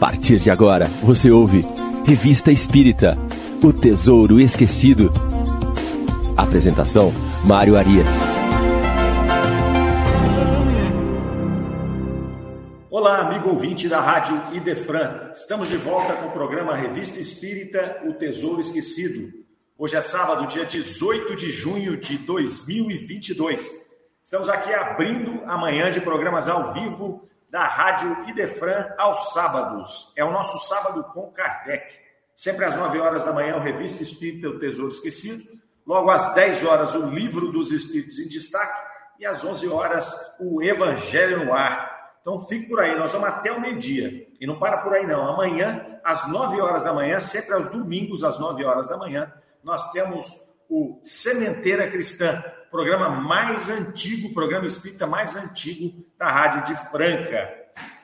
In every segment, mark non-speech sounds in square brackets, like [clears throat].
Partir de agora, você ouve Revista Espírita O Tesouro Esquecido. Apresentação: Mário Arias. Olá, amigo ouvinte da Rádio Idefran. Estamos de volta com o programa Revista Espírita O Tesouro Esquecido. Hoje é sábado, dia 18 de junho de 2022. Estamos aqui abrindo a manhã de programas ao vivo da Rádio Idefran aos sábados. É o nosso sábado com Kardec. Sempre às 9 horas da manhã, o Revista Espírita O Tesouro Esquecido. Logo às 10 horas, o Livro dos Espíritos em Destaque. E às 11 horas, o Evangelho no Ar. Então fique por aí, nós vamos até o meio-dia. E não para por aí não. Amanhã, às 9 horas da manhã, sempre aos domingos, às 9 horas da manhã, nós temos o Sementeira Cristã, programa mais antigo, programa espírita mais antigo da Rádio de Franca.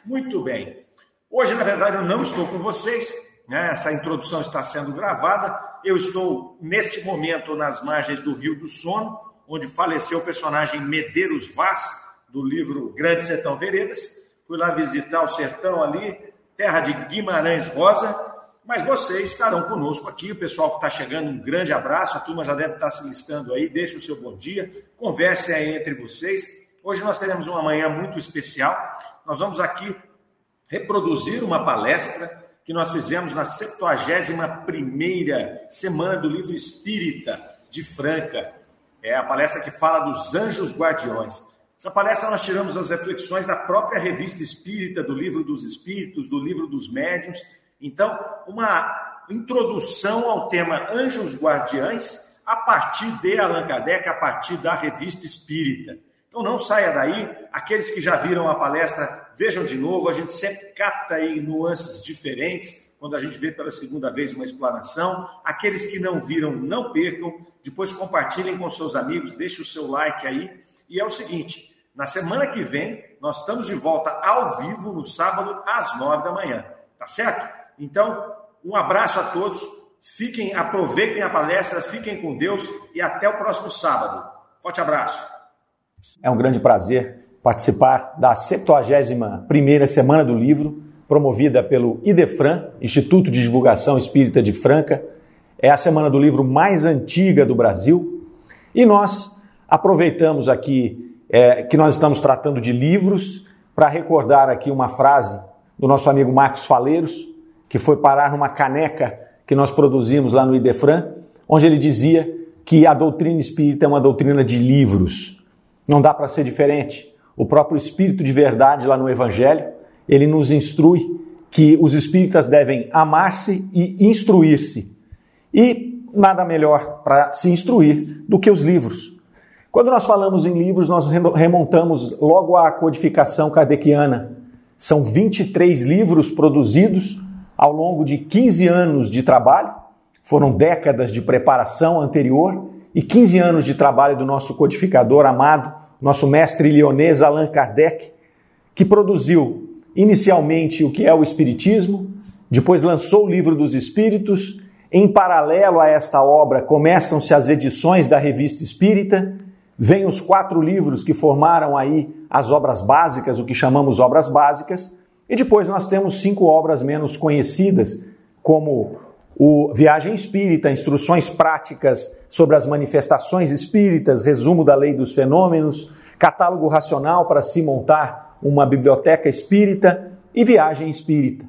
Muito bem. Hoje, na verdade, eu não estou com vocês, né? essa introdução está sendo gravada. Eu estou, neste momento, nas margens do Rio do Sono, onde faleceu o personagem Medeiros Vaz, do livro Grande Sertão Veredas. Fui lá visitar o sertão ali, terra de Guimarães Rosa, mas vocês estarão conosco aqui, o pessoal que está chegando, um grande abraço, a turma já deve estar se listando aí, deixe o seu bom dia, converse aí entre vocês. Hoje nós teremos uma manhã muito especial, nós vamos aqui reproduzir uma palestra que nós fizemos na 71ª semana do livro Espírita de Franca, é a palestra que fala dos anjos guardiões. Essa palestra nós tiramos as reflexões da própria revista espírita, do livro dos espíritos, do livro dos médiuns, então, uma introdução ao tema Anjos Guardiães a partir de Allan Kardec, a partir da revista Espírita. Então não saia daí, aqueles que já viram a palestra, vejam de novo, a gente sempre capta aí nuances diferentes quando a gente vê pela segunda vez uma explanação. Aqueles que não viram, não percam, depois compartilhem com seus amigos, deixe o seu like aí. E é o seguinte, na semana que vem, nós estamos de volta ao vivo no sábado às nove da manhã, tá certo? Então, um abraço a todos. Fiquem, aproveitem a palestra, fiquem com Deus e até o próximo sábado. Forte abraço. É um grande prazer participar da 71ª Semana do Livro, promovida pelo IDEFRAN, Instituto de Divulgação Espírita de Franca. É a Semana do Livro mais antiga do Brasil. E nós aproveitamos aqui é, que nós estamos tratando de livros para recordar aqui uma frase do nosso amigo Marcos Faleiros, que foi parar numa caneca que nós produzimos lá no Idefran, onde ele dizia que a doutrina espírita é uma doutrina de livros. Não dá para ser diferente. O próprio Espírito de Verdade, lá no Evangelho, ele nos instrui que os espíritas devem amar-se e instruir-se. E nada melhor para se instruir do que os livros. Quando nós falamos em livros, nós remontamos logo à codificação kardeciana. São 23 livros produzidos ao longo de 15 anos de trabalho, foram décadas de preparação anterior e 15 anos de trabalho do nosso codificador amado, nosso mestre lionês Allan Kardec, que produziu inicialmente o que é o Espiritismo, depois lançou o Livro dos Espíritos. Em paralelo a esta obra, começam-se as edições da Revista Espírita, vêm os quatro livros que formaram aí as obras básicas, o que chamamos obras básicas, e depois nós temos cinco obras menos conhecidas, como o Viagem Espírita, Instruções Práticas sobre as Manifestações Espíritas, Resumo da Lei dos Fenômenos, Catálogo Racional para se montar uma biblioteca espírita e Viagem Espírita.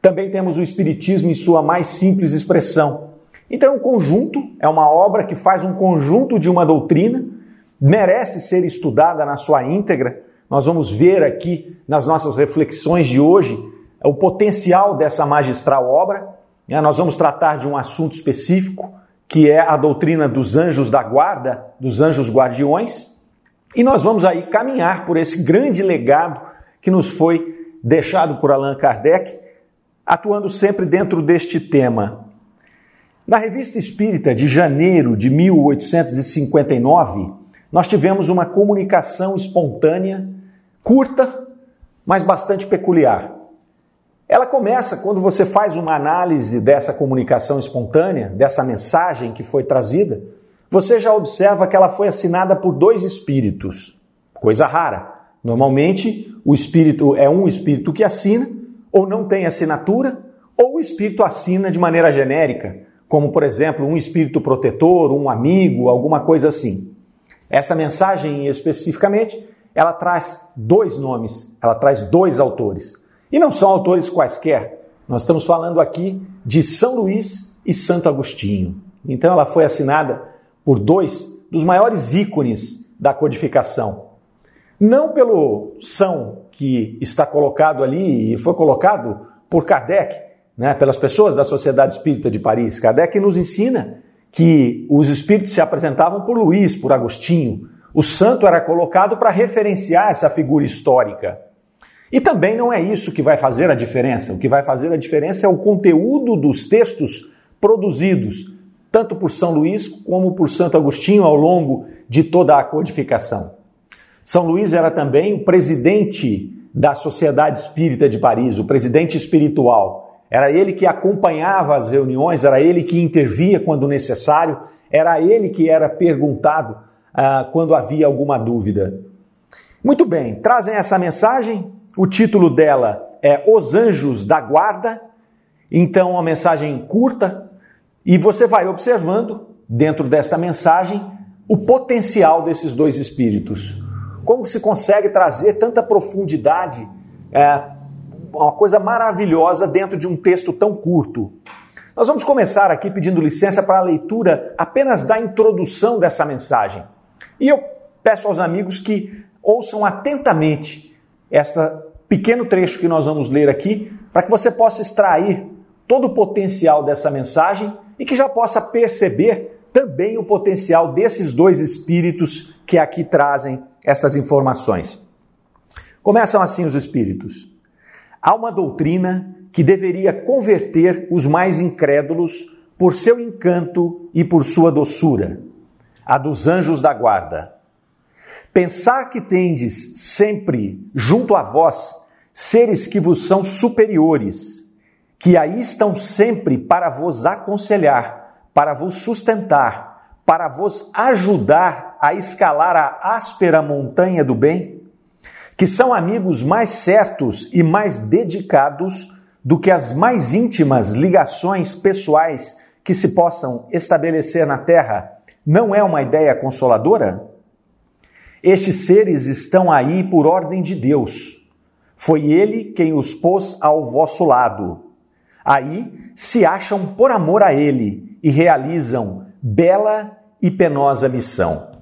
Também temos o Espiritismo em sua mais simples expressão. Então, é um conjunto, é uma obra que faz um conjunto de uma doutrina, merece ser estudada na sua íntegra, nós vamos ver aqui nas nossas reflexões de hoje o potencial dessa magistral obra. Né? Nós vamos tratar de um assunto específico, que é a doutrina dos anjos da guarda, dos anjos guardiões. E nós vamos aí caminhar por esse grande legado que nos foi deixado por Allan Kardec, atuando sempre dentro deste tema. Na Revista Espírita de janeiro de 1859, nós tivemos uma comunicação espontânea curta, mas bastante peculiar. Ela começa quando você faz uma análise dessa comunicação espontânea, dessa mensagem que foi trazida, você já observa que ela foi assinada por dois espíritos. Coisa rara. Normalmente, o espírito é um espírito que assina, ou não tem assinatura, ou o espírito assina de maneira genérica, como por exemplo um espírito protetor, um amigo, alguma coisa assim. Essa mensagem especificamente, ela traz dois nomes, ela traz dois autores. E não são autores quaisquer. Nós estamos falando aqui de São Luís e Santo Agostinho. Então ela foi assinada por dois dos maiores ícones da codificação. Não pelo São que está colocado ali e foi colocado por Kardec, né, pelas pessoas da Sociedade Espírita de Paris. Kardec nos ensina que os espíritos se apresentavam por Luís, por Agostinho. O santo era colocado para referenciar essa figura histórica. E também não é isso que vai fazer a diferença. O que vai fazer a diferença é o conteúdo dos textos produzidos, tanto por São Luís como por Santo Agostinho ao longo de toda a codificação. São Luís era também o presidente da Sociedade Espírita de Paris, o presidente espiritual. Era ele que acompanhava as reuniões, era ele que intervia quando necessário, era ele que era perguntado ah, quando havia alguma dúvida. Muito bem, trazem essa mensagem. O título dela é Os Anjos da Guarda. Então, uma mensagem curta, e você vai observando, dentro desta mensagem, o potencial desses dois espíritos. Como se consegue trazer tanta profundidade, é, uma coisa maravilhosa dentro de um texto tão curto. Nós vamos começar aqui pedindo licença para a leitura apenas da introdução dessa mensagem. E eu peço aos amigos que ouçam atentamente este pequeno trecho que nós vamos ler aqui, para que você possa extrair todo o potencial dessa mensagem e que já possa perceber também o potencial desses dois espíritos que aqui trazem estas informações. Começam assim os espíritos. Há uma doutrina que deveria converter os mais incrédulos por seu encanto e por sua doçura, a dos anjos da guarda. Pensar que tendes sempre junto a vós seres que vos são superiores, que aí estão sempre para vos aconselhar, para vos sustentar, para vos ajudar a escalar a áspera montanha do bem, que são amigos mais certos e mais dedicados do que as mais íntimas ligações pessoais que se possam estabelecer na terra, não é uma ideia consoladora? Estes seres estão aí por ordem de Deus. Foi Ele quem os pôs ao vosso lado Aí se acham por amor a Ele e realizam bela e penosa missão.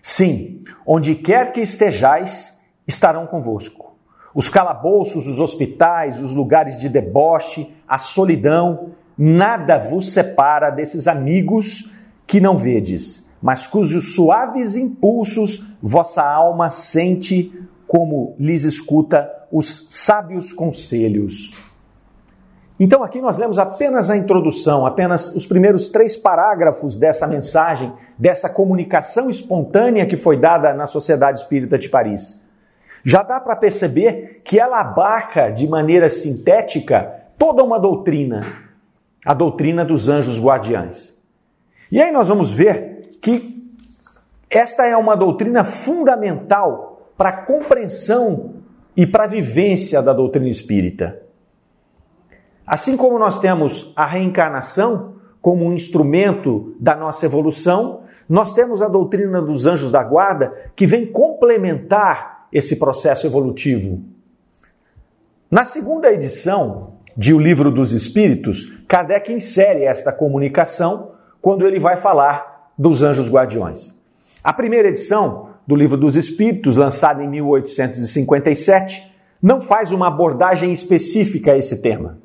Sim, onde quer que estejais, estarão convosco. Os calabouços, os hospitais, os lugares de deboche, a solidão, nada vos separa desses amigos que não vedes, mas cujos suaves impulsos vossa alma sente como lhes escuta os sábios conselhos. Então aqui nós lemos apenas a introdução, apenas os primeiros três parágrafos dessa mensagem, dessa comunicação espontânea que foi dada na Sociedade Espírita de Paris. Já dá para perceber que ela abarca de maneira sintética toda uma doutrina, a doutrina dos anjos guardiães. E aí nós vamos ver que esta é uma doutrina fundamental para a compreensão e para a vivência da doutrina espírita. Assim como nós temos a reencarnação como um instrumento da nossa evolução, nós temos a doutrina dos anjos da guarda que vem complementar esse processo evolutivo. Na segunda edição de O Livro dos Espíritos, Kardec insere esta comunicação quando ele vai falar dos anjos guardiões. A primeira edição do Livro dos Espíritos, lançada em 1857, não faz uma abordagem específica a esse tema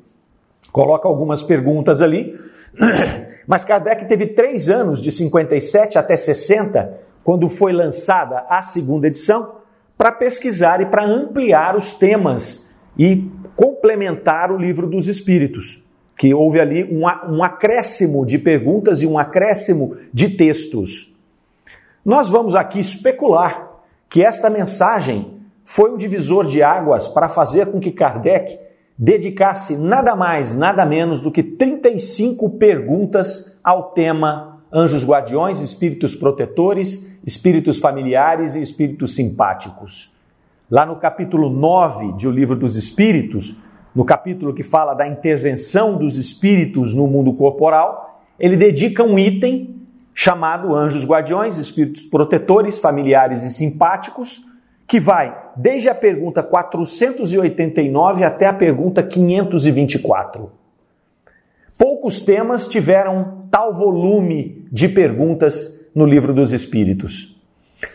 coloca algumas perguntas ali. [clears throat] Mas Kardec teve três anos, de 57 até 60, quando foi lançada a segunda edição, para pesquisar e para ampliar os temas e complementar o livro dos Espíritos, que houve ali um, um acréscimo de perguntas e um acréscimo de textos. Nós vamos aqui especular que esta mensagem foi um divisor de águas para fazer com que Kardec dedicasse nada mais, nada menos do que 35 perguntas ao tema anjos guardiões, espíritos protetores, espíritos familiares e espíritos simpáticos. Lá no capítulo 9 de O Livro dos Espíritos, no capítulo que fala da intervenção dos espíritos no mundo corporal, ele dedica um item chamado anjos guardiões, espíritos protetores, familiares e simpáticos, que vai desde a pergunta 489 até a pergunta 524. Poucos temas tiveram tal volume de perguntas no livro dos Espíritos.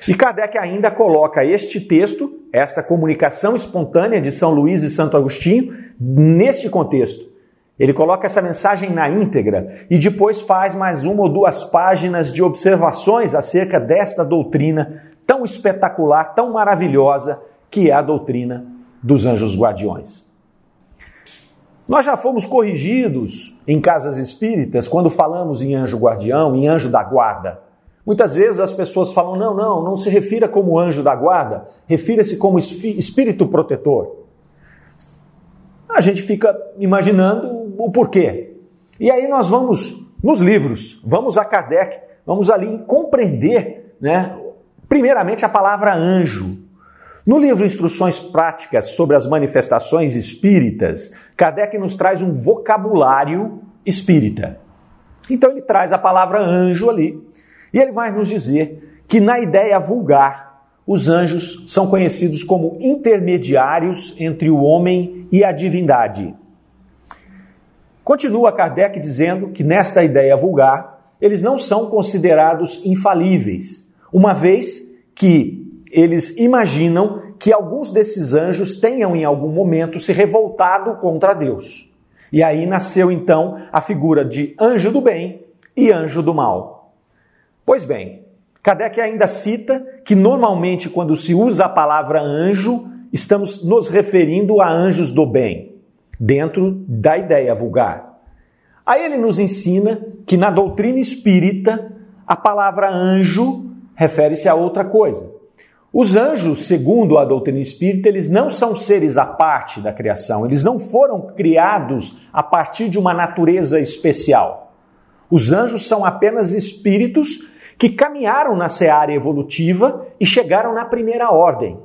E Kardec ainda coloca este texto, esta comunicação espontânea de São Luís e Santo Agostinho, neste contexto. Ele coloca essa mensagem na íntegra e depois faz mais uma ou duas páginas de observações acerca desta doutrina tão espetacular, tão maravilhosa, que é a doutrina dos anjos guardiões. Nós já fomos corrigidos em casas espíritas quando falamos em anjo guardião, em anjo da guarda. Muitas vezes as pessoas falam: não, não, não se refira como anjo da guarda, refira-se como espírito protetor. A gente fica imaginando o porquê. E aí nós vamos nos livros, vamos a Kardec, vamos ali compreender, né, primeiramente a palavra anjo. No livro Instruções Práticas sobre as Manifestações Espíritas, Kardec nos traz um vocabulário espírita. Então ele traz a palavra anjo ali e ele vai nos dizer que, na ideia vulgar, os anjos são conhecidos como intermediários entre o homem e a divindade. Continua Kardec dizendo que, nesta ideia vulgar, eles não são considerados infalíveis, uma vez que eles imaginam que alguns desses anjos tenham em algum momento se revoltado contra Deus. E aí nasceu então a figura de anjo do bem e anjo do mal. Pois bem, Kardec ainda cita que normalmente quando se usa a palavra anjo, estamos nos referindo a anjos do bem, dentro da ideia vulgar. Aí ele nos ensina que na doutrina espírita a palavra anjo refere-se a outra coisa. Os anjos, segundo a doutrina espírita, eles não são seres à parte da criação, eles não foram criados a partir de uma natureza especial. Os anjos são apenas espíritos que caminharam na seara evolutiva e chegaram na primeira ordem.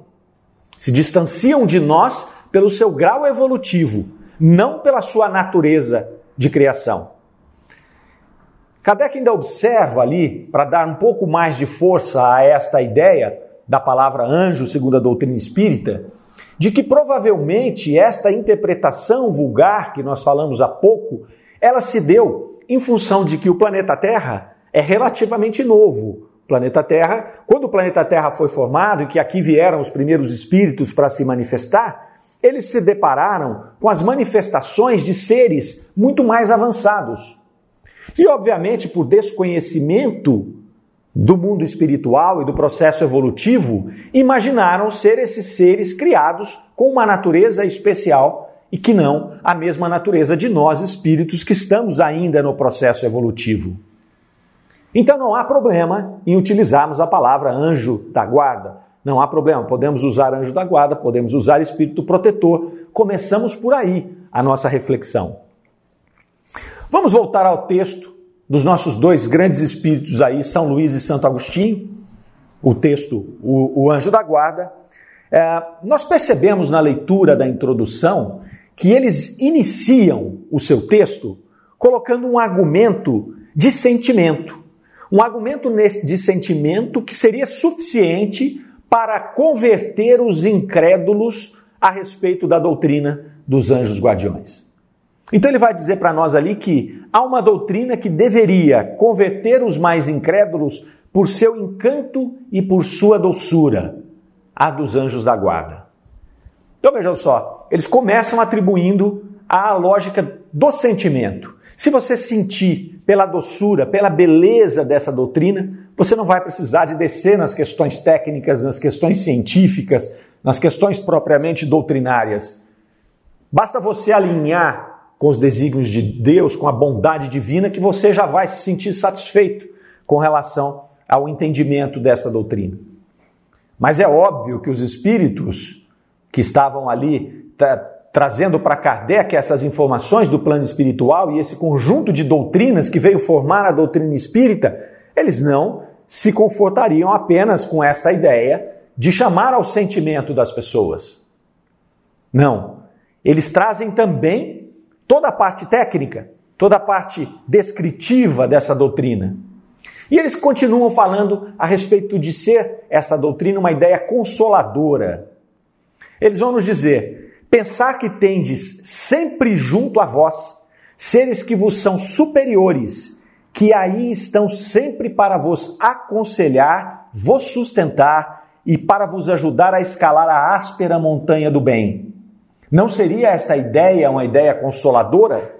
Se distanciam de nós pelo seu grau evolutivo, não pela sua natureza de criação. Kardec ainda observa ali, para dar um pouco mais de força a esta ideia da palavra anjo, segundo a doutrina espírita, de que provavelmente esta interpretação vulgar que nós falamos há pouco, ela se deu em função de que o planeta Terra é relativamente novo. O planeta Terra, quando o planeta Terra foi formado e que aqui vieram os primeiros espíritos para se manifestar, eles se depararam com as manifestações de seres muito mais avançados. E, obviamente, por desconhecimento do mundo espiritual e do processo evolutivo, imaginaram ser esses seres criados com uma natureza especial e que não a mesma natureza de nós espíritos que estamos ainda no processo evolutivo. Então não há problema em utilizarmos a palavra anjo da guarda. Não há problema, podemos usar anjo da guarda, podemos usar espírito protetor. Começamos por aí a nossa reflexão. Vamos voltar ao texto dos nossos dois grandes espíritos aí, São Luís e Santo Agostinho, o texto, o, o anjo da guarda. É, nós percebemos na leitura da introdução que eles iniciam o seu texto colocando um argumento de sentimento. Um argumento de sentimento que seria suficiente para converter os incrédulos a respeito da doutrina dos anjos guardiões. Então ele vai dizer para nós ali que há uma doutrina que deveria converter os mais incrédulos por seu encanto e por sua doçura, a dos anjos da guarda. Então vejam só, eles começam atribuindo a lógica do sentimento. Se você sentir pela doçura, pela beleza dessa doutrina, você não vai precisar de descer nas questões técnicas, nas questões científicas, nas questões propriamente doutrinárias. Basta você alinhar com os desígnios de Deus, com a bondade divina, que você já vai se sentir satisfeito com relação ao entendimento dessa doutrina. Mas é óbvio que os espíritos que estavam ali trazendo para Kardec essas informações do plano espiritual e esse conjunto de doutrinas que veio formar a doutrina espírita, eles não se confortariam apenas com esta ideia de chamar ao sentimento das pessoas. Não, eles trazem também toda a parte técnica, toda a parte descritiva dessa doutrina. E eles continuam falando a respeito de ser essa doutrina uma ideia consoladora. Eles vão nos dizer: pensar que tendes sempre junto a vós seres que vos são superiores, que aí estão sempre para vos aconselhar, vos sustentar e para vos ajudar a escalar a áspera montanha do bem. Não seria esta ideia uma ideia consoladora?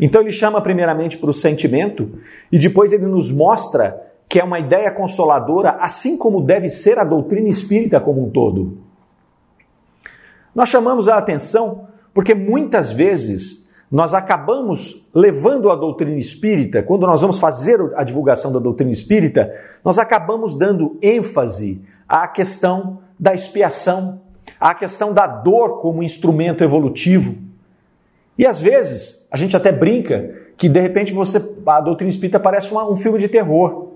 Então ele chama primeiramente para o sentimento e depois ele nos mostra que é uma ideia consoladora, assim como deve ser a doutrina espírita como um todo. Nós chamamos a atenção porque muitas vezes nós acabamos levando a doutrina espírita, quando nós vamos fazer a divulgação da doutrina espírita, nós acabamos dando ênfase à questão da expiação, à questão da dor como instrumento evolutivo. E às vezes a gente até brinca que de repente você a doutrina espírita parece uma, um filme de terror.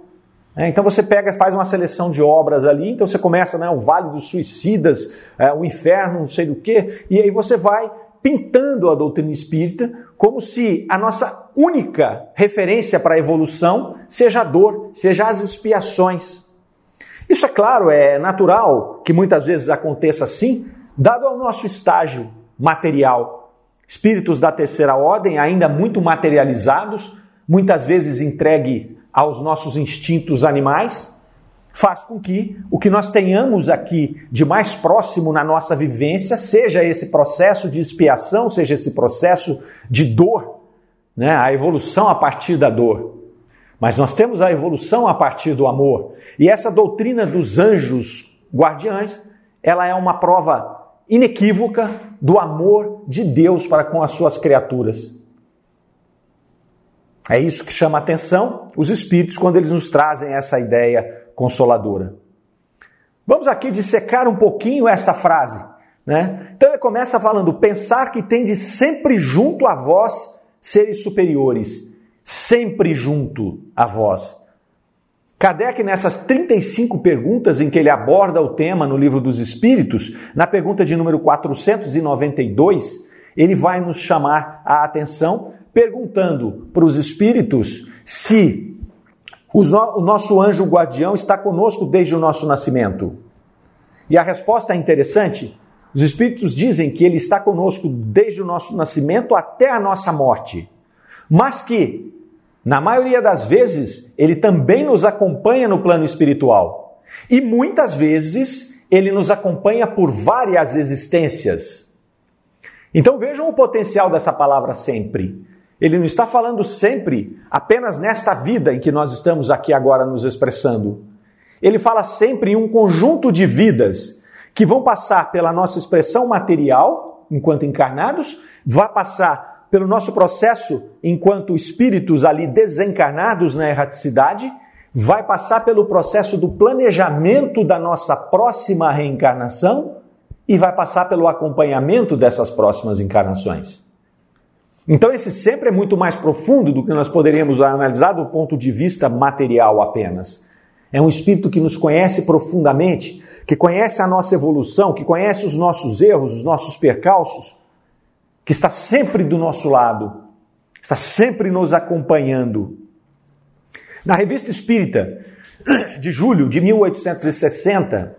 É, então você pega, faz uma seleção de obras ali, então você começa, né, o Vale dos Suicidas, é, o Inferno, não sei do que, e aí você vai pintando a doutrina espírita como se a nossa única referência para a evolução seja a dor, seja as expiações. Isso é claro, é natural que muitas vezes aconteça assim, dado ao nosso estágio material. Espíritos da terceira ordem, ainda muito materializados, muitas vezes entregue aos nossos instintos animais, faz com que o que nós tenhamos aqui de mais próximo na nossa vivência seja esse processo de expiação, seja esse processo de dor, né? a evolução a partir da dor. Mas nós temos a evolução a partir do amor. E essa doutrina dos anjos guardiães, ela é uma prova inequívoca do amor de Deus para com as suas criaturas. É isso que chama atenção os espíritos quando eles nos trazem essa ideia consoladora. Vamos aqui dissecar um pouquinho esta frase. Né? Então ele começa falando: pensar que tem de sempre junto a vós seres superiores, sempre junto a vós. Kardec, nessas 35 perguntas em que ele aborda o tema no Livro dos Espíritos, na pergunta de número 492, ele vai nos chamar a atenção perguntando para os espíritos se o nosso anjo guardião está conosco desde o nosso nascimento. E a resposta é interessante. Os espíritos dizem que ele está conosco desde o nosso nascimento até a nossa morte, mas que na maioria das vezes, ele também nos acompanha no plano espiritual. E muitas vezes, ele nos acompanha por várias existências. Então vejam o potencial dessa palavra sempre. Ele não está falando sempre apenas nesta vida em que nós estamos aqui agora nos expressando. Ele fala sempre em um conjunto de vidas que vão passar pela nossa expressão material, enquanto encarnados, vai passar pelo nosso processo enquanto espíritos ali desencarnados na erraticidade, vai passar pelo processo do planejamento da nossa próxima reencarnação e vai passar pelo acompanhamento dessas próximas encarnações. Então, esse sempre é muito mais profundo do que nós poderíamos analisar do ponto de vista material apenas. É um espírito que nos conhece profundamente, que conhece a nossa evolução, que conhece os nossos erros, os nossos percalços que está sempre do nosso lado, está sempre nos acompanhando. Na Revista Espírita de julho de 1860,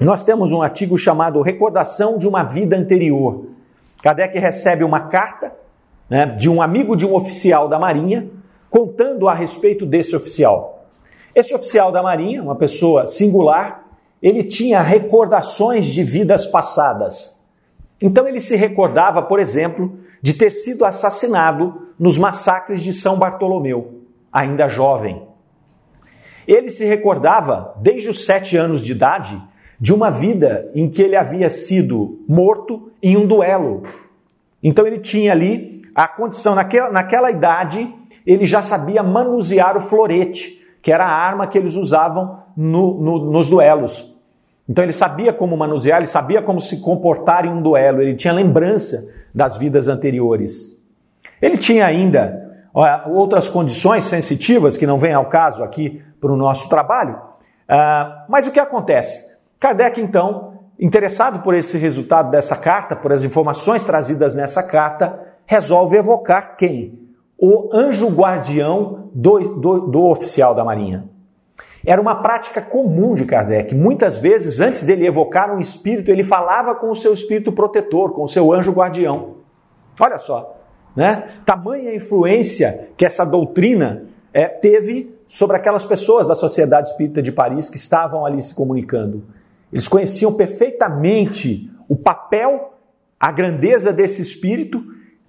nós temos um artigo chamado Recordação de uma Vida Anterior. Kardec recebe uma carta né, de um amigo de um oficial da Marinha contando a respeito desse oficial. Esse oficial da Marinha, uma pessoa singular, ele tinha recordações de vidas passadas. Então ele se recordava, por exemplo, de ter sido assassinado nos massacres de São Bartolomeu, ainda jovem. Ele se recordava, desde os sete anos de idade, de uma vida em que ele havia sido morto em um duelo. Então ele tinha ali a condição, naquela, naquela idade, ele já sabia manusear o florete, que era a arma que eles usavam no, no, nos duelos. Então ele sabia como manusear, ele sabia como se comportar em um duelo, ele tinha lembrança das vidas anteriores. Ele tinha ainda outras condições sensitivas que não vêm ao caso aqui para o nosso trabalho. Uh, mas o que acontece? Kardec então interessado por esse resultado dessa carta, por as informações trazidas nessa carta, resolve evocar quem? O anjo guardião do, do, do oficial da Marinha. Era uma prática comum de Kardec. Muitas vezes, antes dele evocar um espírito, ele falava com o seu espírito protetor, com o seu anjo guardião. Olha só, né? Tamanha influência que essa doutrina é, teve sobre aquelas pessoas da Sociedade Espírita de Paris que estavam ali se comunicando. Eles conheciam perfeitamente o papel, a grandeza desse espírito,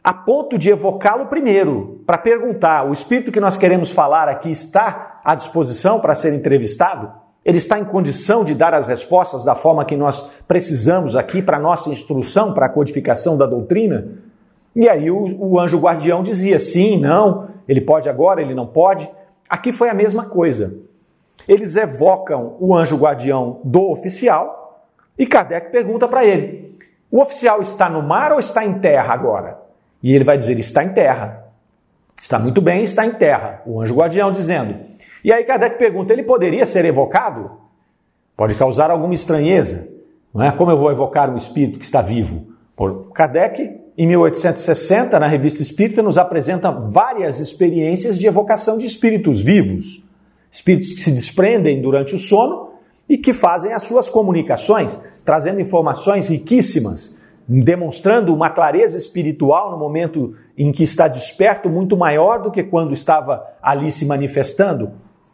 a ponto de evocá-lo primeiro, para perguntar: o espírito que nós queremos falar aqui está à disposição para ser entrevistado? Ele está em condição de dar as respostas da forma que nós precisamos aqui para nossa instrução, para a codificação da doutrina? E aí o, o anjo guardião dizia: sim, não, ele pode agora, ele não pode. Aqui foi a mesma coisa. Eles evocam o anjo guardião do oficial e Kardec pergunta para ele: o oficial está no mar ou está em terra agora? E ele vai dizer: está em terra. Está muito bem, está em terra. O anjo guardião dizendo. E aí Kardec pergunta: ele poderia ser evocado? Pode causar alguma estranheza. Não é? Como eu vou evocar um espírito que está vivo? Por Kardec em 1860, na Revista Espírita, nos apresenta várias experiências de evocação de espíritos vivos, espíritos que se desprendem durante o sono e que fazem as suas comunicações, trazendo informações riquíssimas, demonstrando uma clareza espiritual no momento em que está desperto muito maior do que quando estava ali se manifestando,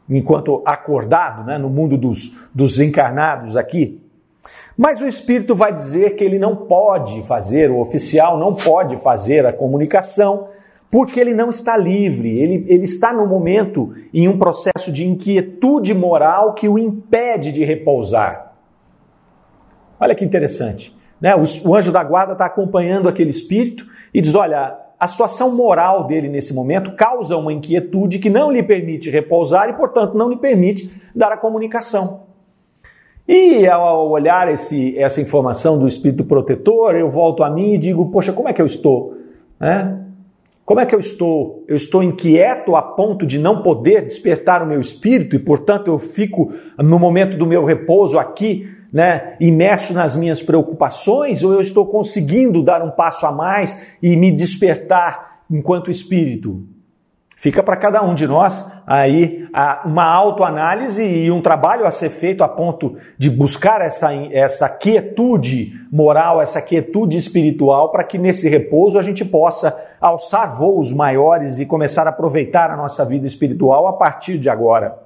enquanto acordado, né, no mundo dos, dos encarnados aqui. Mas o espírito vai dizer que ele não pode fazer, o oficial não pode fazer a comunicação, porque ele não está livre, ele, ele está no momento em um processo de inquietude moral que o impede de repousar. Olha que interessante. Né? O, o anjo da guarda está acompanhando aquele espírito e diz: olha, a situação moral dele nesse momento causa uma inquietude que não lhe permite repousar e, portanto, não lhe permite dar a comunicação. E ao olhar esse, essa informação do espírito protetor, eu volto a mim e digo: Poxa, como é que eu estou? Né? Como é que eu estou? Eu estou inquieto a ponto de não poder despertar o meu espírito e, portanto, eu fico no momento do meu repouso aqui, né, imerso nas minhas preocupações, ou eu estou conseguindo dar um passo a mais e me despertar enquanto espírito? Fica para cada um de nós aí uma autoanálise e um trabalho a ser feito a ponto de buscar essa, essa quietude moral, essa quietude espiritual, para que nesse repouso a gente possa alçar voos maiores e começar a aproveitar a nossa vida espiritual a partir de agora.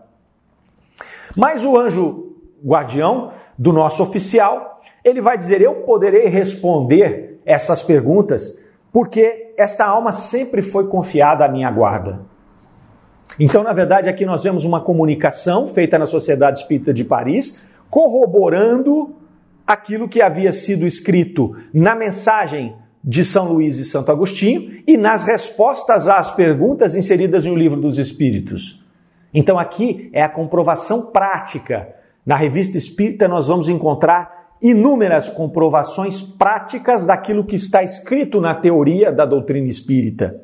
Mas o anjo guardião do nosso oficial, ele vai dizer: Eu poderei responder essas perguntas porque esta alma sempre foi confiada à minha guarda. Então, na verdade, aqui nós vemos uma comunicação feita na Sociedade Espírita de Paris, corroborando aquilo que havia sido escrito na mensagem de São Luís e Santo Agostinho e nas respostas às perguntas inseridas no Livro dos Espíritos. Então, aqui é a comprovação prática. Na Revista Espírita, nós vamos encontrar inúmeras comprovações práticas daquilo que está escrito na teoria da doutrina espírita.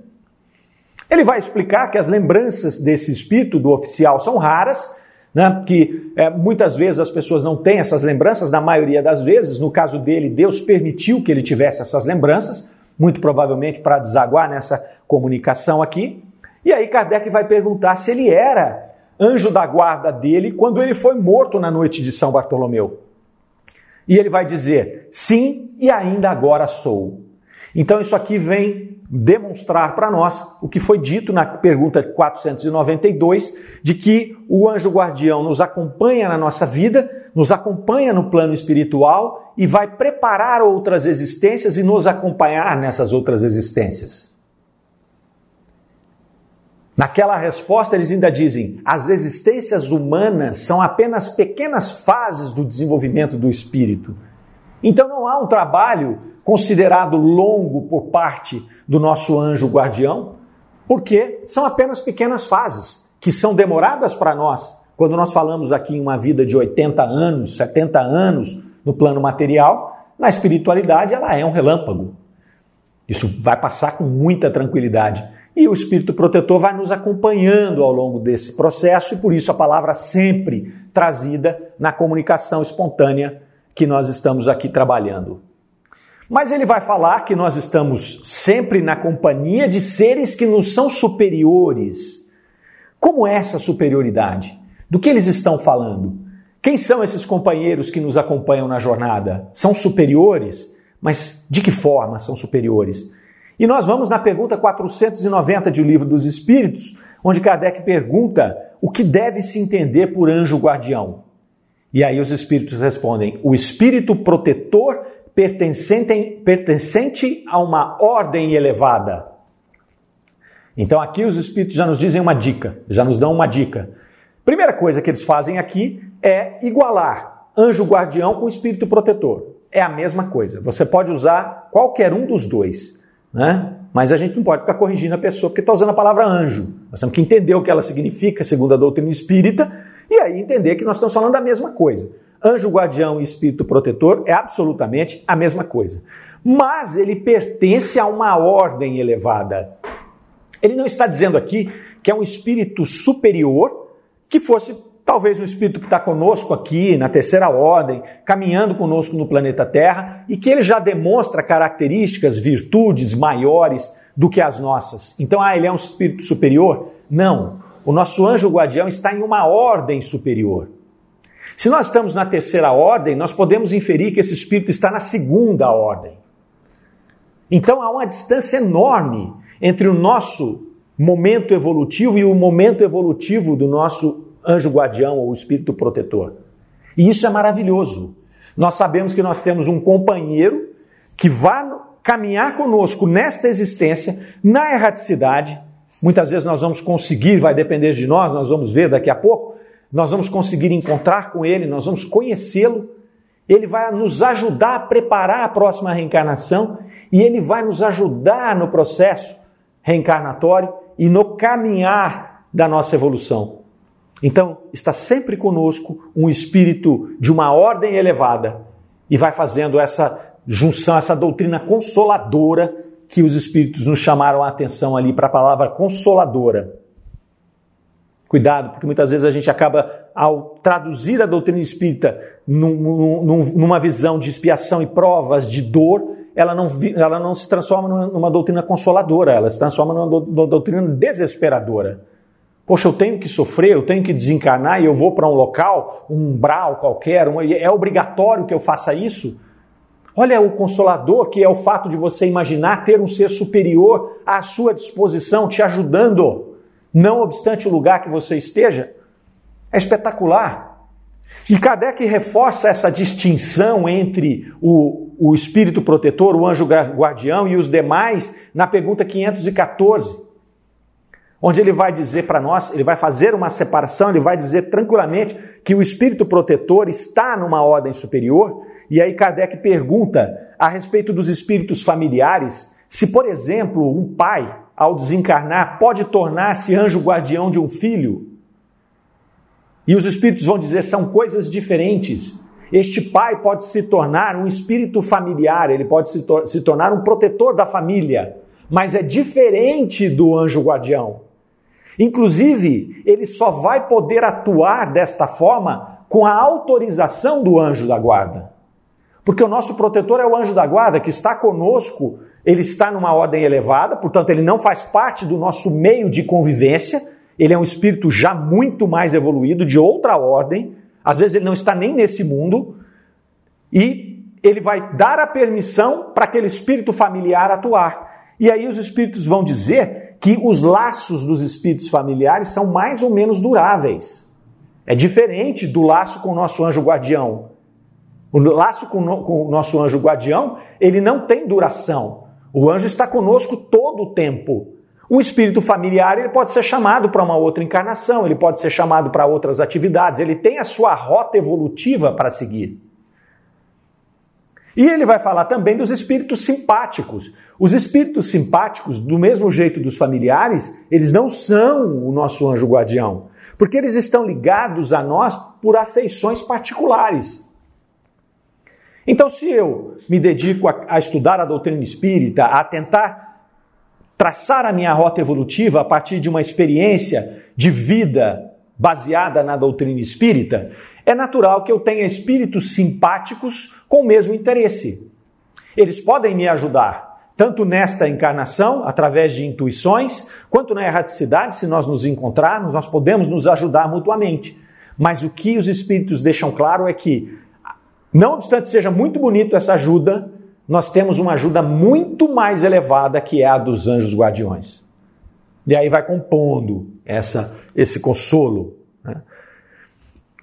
Ele vai explicar que as lembranças desse espírito do oficial são raras, né, que é, muitas vezes as pessoas não têm essas lembranças, na maioria das vezes, no caso dele, Deus permitiu que ele tivesse essas lembranças, muito provavelmente para desaguar nessa comunicação aqui. E aí Kardec vai perguntar se ele era anjo da guarda dele quando ele foi morto na noite de São Bartolomeu. E ele vai dizer: sim, e ainda agora sou. Então isso aqui vem demonstrar para nós o que foi dito na pergunta 492, de que o anjo guardião nos acompanha na nossa vida, nos acompanha no plano espiritual e vai preparar outras existências e nos acompanhar nessas outras existências. Naquela resposta, eles ainda dizem: as existências humanas são apenas pequenas fases do desenvolvimento do espírito. Então não há um trabalho considerado longo por parte do nosso anjo guardião, porque são apenas pequenas fases que são demoradas para nós. Quando nós falamos aqui em uma vida de 80 anos, 70 anos no plano material, na espiritualidade ela é um relâmpago. Isso vai passar com muita tranquilidade. E o Espírito Protetor vai nos acompanhando ao longo desse processo, e por isso a palavra sempre trazida na comunicação espontânea que nós estamos aqui trabalhando. Mas ele vai falar que nós estamos sempre na companhia de seres que nos são superiores. Como é essa superioridade? Do que eles estão falando? Quem são esses companheiros que nos acompanham na jornada? São superiores? Mas de que forma são superiores? E nós vamos na pergunta 490 de O Livro dos Espíritos, onde Kardec pergunta o que deve se entender por anjo guardião. E aí os espíritos respondem: o espírito protetor pertencente, pertencente a uma ordem elevada. Então aqui os espíritos já nos dizem uma dica, já nos dão uma dica. Primeira coisa que eles fazem aqui é igualar anjo guardião com espírito protetor. É a mesma coisa. Você pode usar qualquer um dos dois, né? Mas a gente não pode ficar corrigindo a pessoa porque está usando a palavra anjo. Nós temos que entender o que ela significa, segundo a doutrina espírita, e aí entender que nós estamos falando da mesma coisa. Anjo guardião e espírito protetor é absolutamente a mesma coisa. Mas ele pertence a uma ordem elevada. Ele não está dizendo aqui que é um espírito superior que fosse talvez um espírito que está conosco aqui na terceira ordem, caminhando conosco no planeta Terra e que ele já demonstra características, virtudes maiores do que as nossas. Então, ah, ele é um espírito superior? Não. O nosso anjo guardião está em uma ordem superior. Se nós estamos na terceira ordem, nós podemos inferir que esse espírito está na segunda ordem. Então há uma distância enorme entre o nosso momento evolutivo e o momento evolutivo do nosso anjo guardião ou espírito protetor. E isso é maravilhoso. Nós sabemos que nós temos um companheiro que vai caminhar conosco nesta existência, na erraticidade. Muitas vezes nós vamos conseguir, vai depender de nós, nós vamos ver daqui a pouco, nós vamos conseguir encontrar com ele, nós vamos conhecê-lo. Ele vai nos ajudar a preparar a próxima reencarnação e ele vai nos ajudar no processo reencarnatório e no caminhar da nossa evolução. Então, está sempre conosco um espírito de uma ordem elevada e vai fazendo essa junção, essa doutrina consoladora que os espíritos nos chamaram a atenção ali para a palavra consoladora. Cuidado, porque muitas vezes a gente acaba, ao traduzir a doutrina espírita num, num, numa visão de expiação e provas, de dor, ela não, ela não se transforma numa, doutrina consoladora, ela se transforma numa doutrina desesperadora. Poxa, eu tenho que sofrer, eu tenho que desencarnar e eu vou para um local, um umbral qualquer, é obrigatório que eu faça isso? Olha o consolador que é o fato de você imaginar ter um ser superior à sua disposição, te ajudando, não obstante o lugar que você esteja. É espetacular. E Kardec reforça essa distinção entre o, o espírito protetor, o anjo guardião e os demais na pergunta 514 onde ele vai dizer para nós, ele vai fazer uma separação, ele vai dizer tranquilamente que o espírito protetor está numa ordem superior. E aí Kardec pergunta a respeito dos espíritos familiares, se, por exemplo, um pai, ao desencarnar, pode tornar-se anjo guardião de um filho. E os espíritos vão dizer são coisas diferentes. Este pai pode se tornar um espírito familiar, ele pode se, tor se tornar um protetor da família, mas é diferente do anjo guardião. Inclusive, ele só vai poder atuar desta forma com a autorização do anjo da guarda. Porque o nosso protetor é o anjo da guarda que está conosco, ele está numa ordem elevada, portanto, ele não faz parte do nosso meio de convivência, ele é um espírito já muito mais evoluído, de outra ordem, às vezes ele não está nem nesse mundo, e ele vai dar a permissão para aquele espírito familiar atuar. E aí os espíritos vão dizer que os laços dos espíritos familiares são mais ou menos duráveis. É diferente do laço com o nosso anjo guardião. O laço com, o nosso anjo guardião, ele não tem duração. O anjo está conosco todo o tempo. O espírito familiar ele pode ser chamado para uma outra encarnação, ele pode ser chamado para outras atividades, ele tem a sua rota evolutiva para seguir. E ele vai falar também dos espíritos simpáticos. Os espíritos simpáticos, do mesmo jeito dos familiares, eles não são o nosso anjo guardião, porque eles estão ligados a nós por afeições particulares. Então, se eu me dedico a, a estudar a doutrina espírita, a tentar traçar a minha rota evolutiva a partir de uma experiência de vida baseada na doutrina espírita, é natural que eu tenha espíritos simpáticos com o mesmo interesse. Eles podem me ajudar, tanto nesta encarnação, através de intuições, quanto na erraticidade, se nós nos encontrarmos, nós podemos nos ajudar mutuamente. Mas o que os espíritos deixam claro é que, não obstante seja muito bonito essa ajuda, nós temos uma ajuda muito mais elevada que é a dos anjos guardiões. E aí vai compondo essa, esse consolo. Né?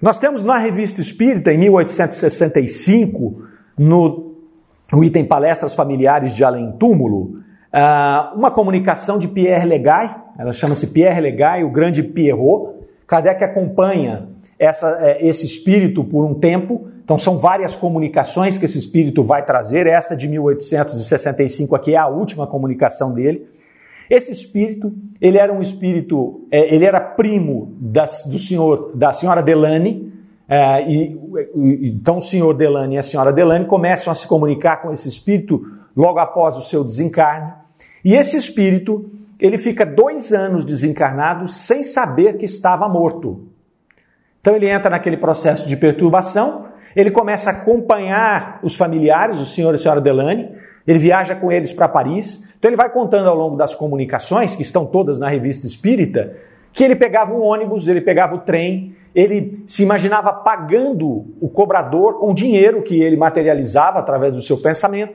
Nós temos na Revista Espírita, em 1865, no, no item Palestras Familiares de Além Túmulo, uh, uma comunicação de Pierre Legay, ela chama-se Pierre Legay, o grande Pierrot. Kardec acompanha essa, é, esse espírito por um tempo, então são várias comunicações que esse espírito vai trazer, esta de 1865 aqui é a última comunicação dele. Esse espírito, ele era um espírito, é, ele era primo do senhor, da senhora Delane, é, e, e, então o senhor Delane e a senhora Delane começam a se comunicar com esse espírito logo após o seu desencarne. E esse espírito, ele fica dois anos desencarnado sem saber que estava morto. Então ele entra naquele processo de perturbação, ele começa a acompanhar os familiares, o senhor e a senhora Delane, ele viaja com eles para Paris. Então ele vai contando ao longo das comunicações, que estão todas na revista Espírita, que ele pegava um ônibus, ele pegava o trem, ele se imaginava pagando o cobrador com dinheiro que ele materializava através do seu pensamento.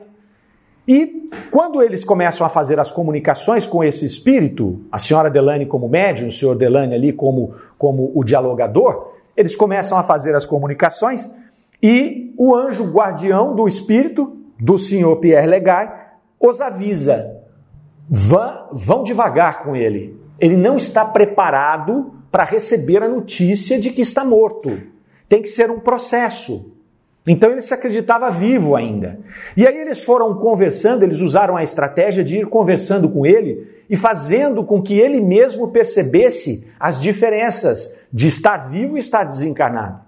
E quando eles começam a fazer as comunicações com esse espírito, a senhora Delane como médium, o senhor Delane ali como, como o dialogador, eles começam a fazer as comunicações e o anjo guardião do espírito do senhor Pierre Legay os avisa: vão, vão devagar com ele. Ele não está preparado para receber a notícia de que está morto. Tem que ser um processo. Então ele se acreditava vivo ainda. E aí eles foram conversando, eles usaram a estratégia de ir conversando com ele e fazendo com que ele mesmo percebesse as diferenças de estar vivo e estar desencarnado.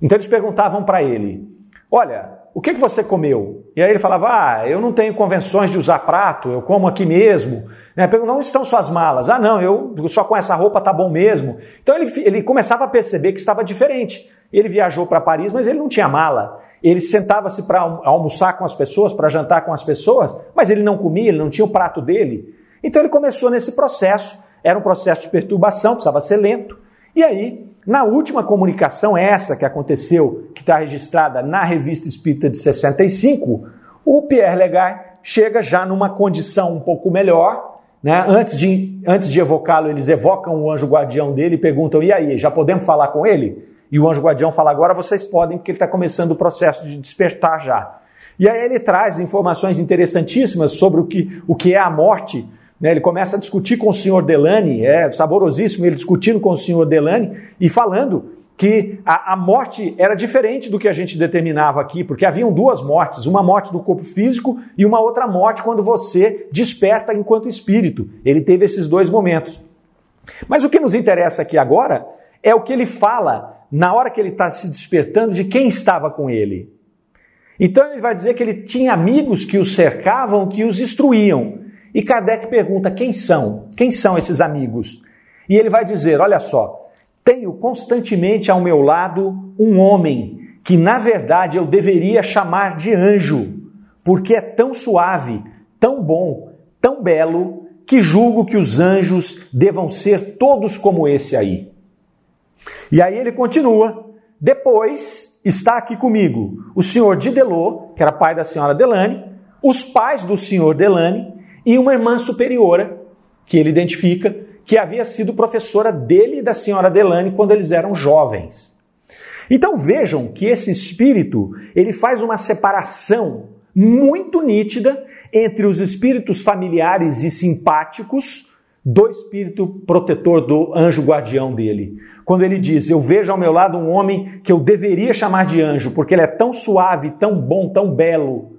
Então eles perguntavam para ele: Olha, o que, que você comeu? E aí ele falava: Ah, eu não tenho convenções de usar prato, eu como aqui mesmo. Né? Onde estão suas malas? Ah, não, eu só com essa roupa tá bom mesmo. Então ele, ele começava a perceber que estava diferente. Ele viajou para Paris, mas ele não tinha mala. Ele sentava-se para almoçar com as pessoas, para jantar com as pessoas, mas ele não comia, ele não tinha o prato dele. Então ele começou nesse processo. Era um processo de perturbação, precisava ser lento. E aí, na última comunicação, essa que aconteceu, que está registrada na Revista Espírita de 65, o Pierre Legay chega já numa condição um pouco melhor. Né? Antes de, antes de evocá-lo, eles evocam o anjo guardião dele e perguntam: e aí, já podemos falar com ele? E o anjo guardião fala: agora vocês podem, porque ele está começando o processo de despertar já. E aí ele traz informações interessantíssimas sobre o que, o que é a morte né? Ele começa a discutir com o senhor Delane, é saborosíssimo ele discutindo com o senhor Delane e falando que a, a, morte era diferente do que a gente determinava aqui, porque haviam duas mortes, uma morte do corpo físico e uma outra morte quando você desperta enquanto espírito. Ele teve esses dois momentos. Mas o que nos interessa aqui agora é o que ele fala na hora que ele está se despertando de quem estava com ele. Então ele vai dizer que ele tinha amigos que o cercavam, que os instruíam. E Kardec pergunta quem são? Quem são esses amigos? E ele vai dizer: olha só, tenho constantemente ao meu lado um homem que na verdade eu deveria chamar de anjo, porque é tão suave, tão bom, tão belo, que julgo que os anjos devam ser todos como esse aí. E aí ele continua: depois está aqui comigo o senhor Didelot, que era pai da senhora Delane, os pais do senhor Delane e uma irmã superiora, que ele identifica, que havia sido professora dele e da senhora Delane quando eles eram jovens. Então vejam que esse espírito, ele faz uma separação muito nítida entre os espíritos familiares e simpáticos do espírito protetor do anjo guardião dele. Quando ele diz: Eu vejo ao meu lado um homem que eu deveria chamar de anjo, porque ele é tão suave, tão bom, tão belo.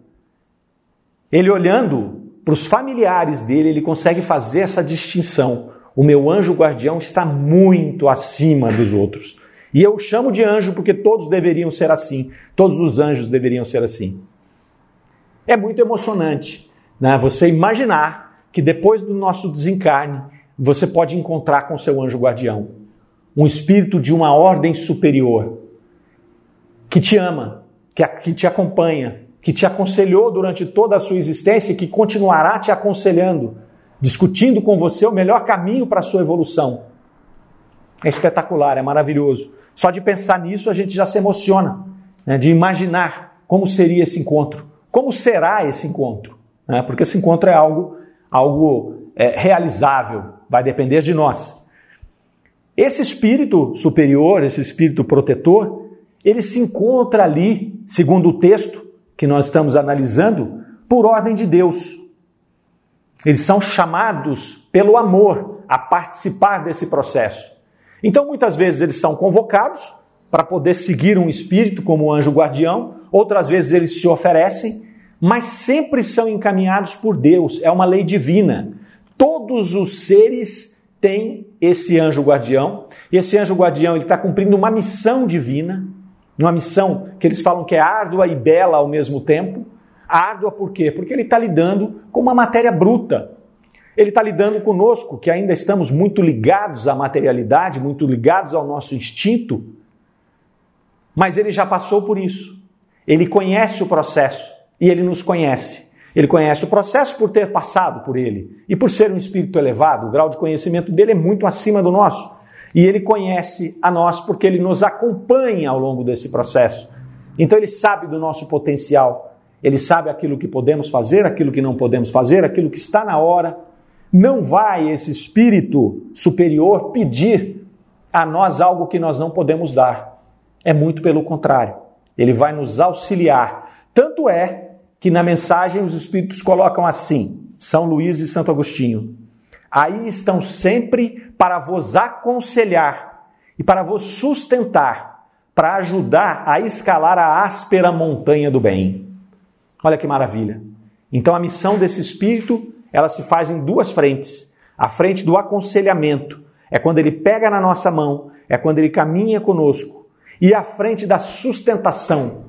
Ele olhando para os familiares dele, ele consegue fazer essa distinção. O meu anjo guardião está muito acima dos outros. E eu chamo de anjo porque todos deveriam ser assim. Todos os anjos deveriam ser assim. É muito emocionante né? você imaginar que depois do nosso desencarne, você pode encontrar com seu anjo guardião. um espírito de uma ordem superior, que te ama, que te acompanha, que te aconselhou durante toda a sua existência e que continuará te aconselhando, discutindo com você o melhor caminho para a sua evolução. É espetacular, é maravilhoso. Só de pensar nisso a gente já se emociona, né, de imaginar como seria esse encontro, como será esse encontro, né, porque esse encontro é algo, algo é, realizável, vai depender de nós. Esse espírito superior, esse espírito protetor, ele se encontra ali, segundo o texto que nós estamos analisando, por ordem de Deus. Eles são chamados pelo amor a participar desse processo. Então, muitas vezes eles são convocados para poder seguir um espírito como anjo guardião, outras vezes eles se oferecem, mas sempre são encaminhados por Deus, é uma lei divina. Todos os seres têm esse anjo guardião, e esse anjo guardião está cumprindo uma missão divina, uma missão que eles falam que é árdua e bela ao mesmo tempo. Árdua por quê? Porque ele está lidando com uma matéria bruta, ele está lidando conosco, que ainda estamos muito ligados à materialidade, muito ligados ao nosso instinto, mas ele já passou por isso. Ele conhece o processo e ele nos conhece. Ele conhece o processo por ter passado por ele e por ser um espírito elevado, o grau de conhecimento dele é muito acima do nosso. E ele conhece a nós porque ele nos acompanha ao longo desse processo. Então ele sabe do nosso potencial, ele sabe aquilo que podemos fazer, aquilo que não podemos fazer, aquilo que está na hora não vai esse espírito superior pedir a nós algo que nós não podemos dar. É muito pelo contrário. Ele vai nos auxiliar. Tanto é que na mensagem os espíritos colocam assim: São Luís e Santo Agostinho. Aí estão sempre para vos aconselhar e para vos sustentar, para ajudar a escalar a áspera montanha do bem. Olha que maravilha. Então a missão desse espírito ela se faz em duas frentes. A frente do aconselhamento é quando ele pega na nossa mão, é quando ele caminha conosco. E a frente da sustentação.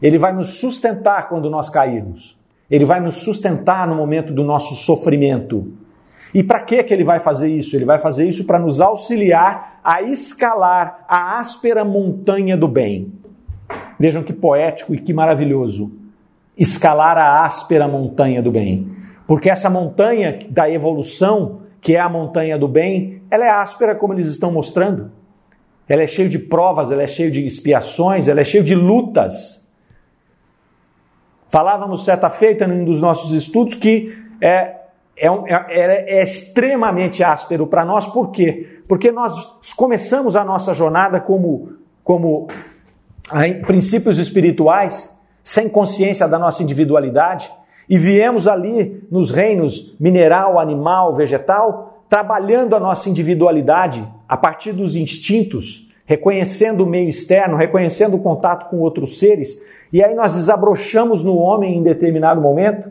Ele vai nos sustentar quando nós cairmos. Ele vai nos sustentar no momento do nosso sofrimento. E para que ele vai fazer isso? Ele vai fazer isso para nos auxiliar a escalar a áspera montanha do bem. Vejam que poético e que maravilhoso. Escalar a áspera montanha do bem. Porque essa montanha da evolução, que é a montanha do bem, ela é áspera como eles estão mostrando. Ela é cheia de provas, ela é cheia de expiações, ela é cheia de lutas. Falávamos certa feita num dos nossos estudos que é, é, é, é extremamente áspero para nós, por quê? Porque nós começamos a nossa jornada como, como princípios espirituais, sem consciência da nossa individualidade, e viemos ali nos reinos mineral, animal, vegetal, trabalhando a nossa individualidade a partir dos instintos, reconhecendo o meio externo, reconhecendo o contato com outros seres, e aí nós desabrochamos no homem em determinado momento,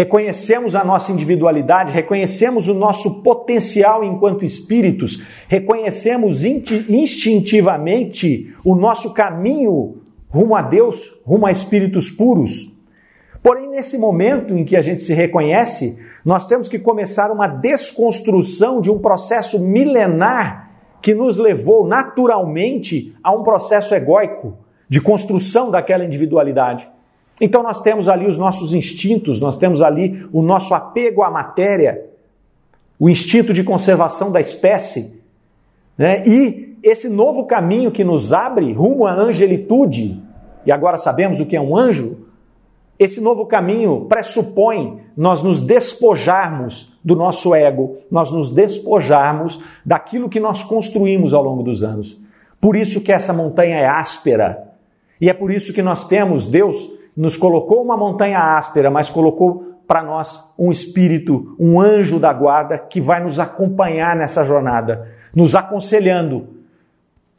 reconhecemos a nossa individualidade, reconhecemos o nosso potencial enquanto espíritos, reconhecemos instintivamente o nosso caminho rumo a Deus, rumo a espíritos puros. Porém, nesse momento em que a gente se reconhece, nós temos que começar uma desconstrução de um processo milenar que nos levou naturalmente a um processo egóico de construção daquela individualidade. Então nós temos ali os nossos instintos, nós temos ali o nosso apego à matéria, o instinto de conservação da espécie, né? E esse novo caminho que nos abre rumo à angelitude, e agora sabemos o que é um anjo, esse novo caminho pressupõe nós nos despojarmos do nosso ego, nós nos despojarmos daquilo que nós construímos ao longo dos anos. Por isso que essa montanha é áspera. E é por isso que nós temos, Deus nos colocou uma montanha áspera, mas colocou para nós um espírito, um anjo da guarda que vai nos acompanhar nessa jornada, nos aconselhando,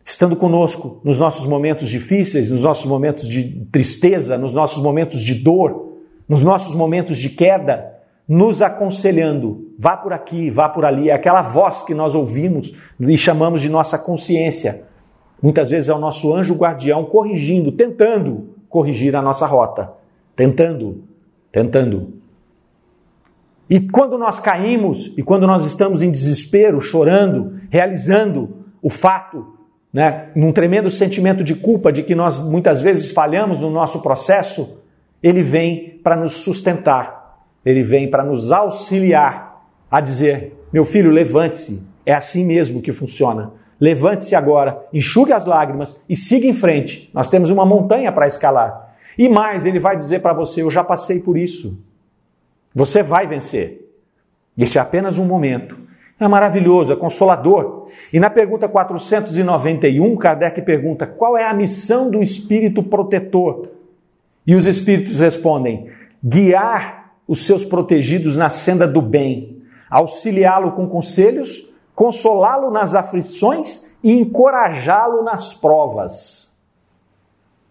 estando conosco nos nossos momentos difíceis, nos nossos momentos de tristeza, nos nossos momentos de dor, nos nossos momentos de queda, nos aconselhando, vá por aqui, vá por ali, é aquela voz que nós ouvimos e chamamos de nossa consciência. Muitas vezes é o nosso anjo guardião corrigindo, tentando corrigir a nossa rota, tentando, tentando. E quando nós caímos e quando nós estamos em desespero, chorando, realizando o fato, né, num tremendo sentimento de culpa de que nós muitas vezes falhamos no nosso processo, ele vem para nos sustentar, ele vem para nos auxiliar a dizer: meu filho, levante-se, é assim mesmo que funciona. Levante-se agora, enxugue as lágrimas e siga em frente. Nós temos uma montanha para escalar. E mais, ele vai dizer para você: Eu já passei por isso. Você vai vencer. Este é apenas um momento. É maravilhoso, é consolador. E na pergunta 491, Kardec pergunta: qual é a missão do espírito protetor? E os espíritos respondem: guiar os seus protegidos na senda do bem, auxiliá-lo com conselhos, consolá-lo nas aflições e encorajá-lo nas provas.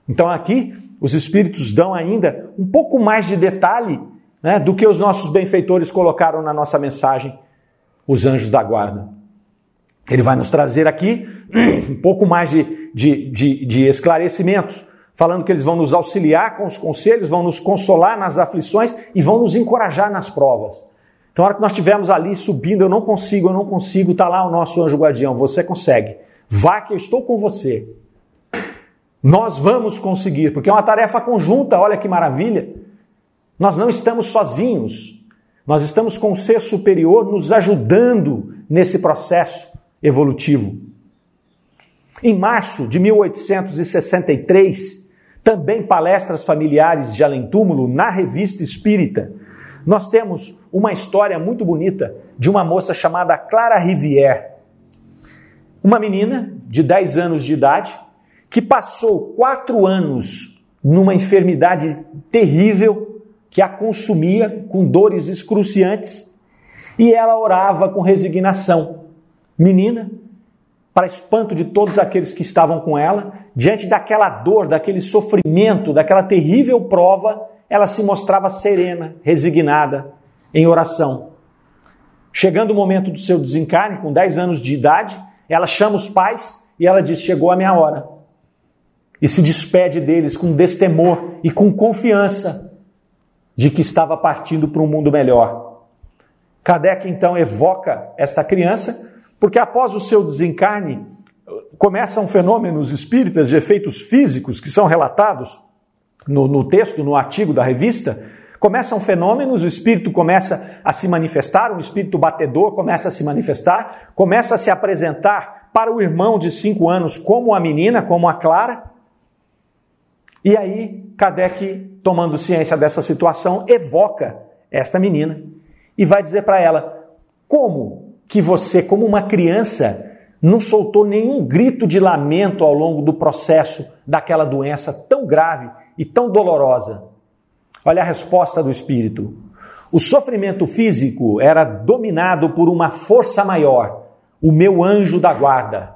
Então aqui os espíritos dão ainda um pouco mais de detalhe né, do que os nossos benfeitores colocaram na nossa mensagem, os anjos da guarda. Ele vai nos trazer aqui um pouco mais de, de, de, de esclarecimentos, falando que eles vão nos auxiliar com os conselhos, vão nos consolar nas aflições e vão nos encorajar nas provas. Então, na hora que nós estivermos ali subindo, eu não consigo, eu não consigo, está lá o nosso anjo guardião, você consegue. Vá que eu estou com você. Nós vamos conseguir, porque é uma tarefa conjunta, olha que maravilha. Nós não estamos sozinhos. Nós estamos com o ser superior nos ajudando nesse processo evolutivo. Em março de 1863, também palestras familiares de além túmulo na Revista Espírita, nós temos uma história muito bonita de uma moça chamada Clara Rivière. Uma menina de 10 anos de idade que passou quatro anos numa enfermidade terrível que a consumia com dores excruciantes e ela orava com resignação. Menina, para espanto de todos aqueles que estavam com ela, diante daquela dor, daquele sofrimento, daquela terrível prova, ela se mostrava serena, resignada, em oração. Chegando o momento do seu desencarne, com 10 anos de idade, ela chama os pais e ela diz: Chegou a minha hora. E se despede deles com destemor e com confiança de que estava partindo para um mundo melhor. Kardec então evoca esta criança, porque após o seu desencarne, começam fenômenos espíritas de efeitos físicos que são relatados no, no texto, no artigo da revista. Começam fenômenos, o espírito começa a se manifestar, um espírito batedor começa a se manifestar, começa a se apresentar para o irmão de cinco anos como a menina, como a Clara. E aí Kardec, tomando ciência dessa situação, evoca esta menina e vai dizer para ela: como que você, como uma criança, não soltou nenhum grito de lamento ao longo do processo daquela doença tão grave e tão dolorosa? Olha a resposta do espírito. O sofrimento físico era dominado por uma força maior, o meu anjo da guarda.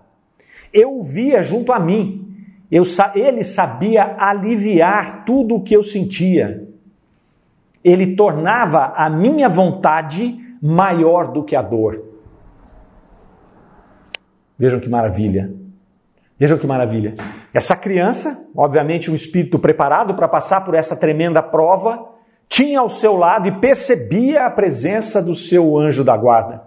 Eu o via junto a mim eu, ele sabia aliviar tudo o que eu sentia. Ele tornava a minha vontade maior do que a dor. Vejam que maravilha. Vejam que maravilha. Essa criança, obviamente um espírito preparado para passar por essa tremenda prova, tinha ao seu lado e percebia a presença do seu anjo da guarda.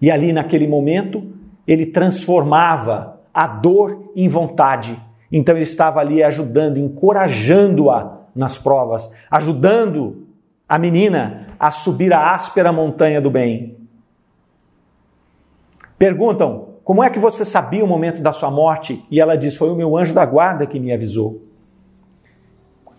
E ali naquele momento, ele transformava a dor em vontade. Então ele estava ali ajudando, encorajando-a nas provas, ajudando a menina a subir a áspera montanha do bem. Perguntam: como é que você sabia o momento da sua morte? E ela diz: foi o meu anjo da guarda que me avisou.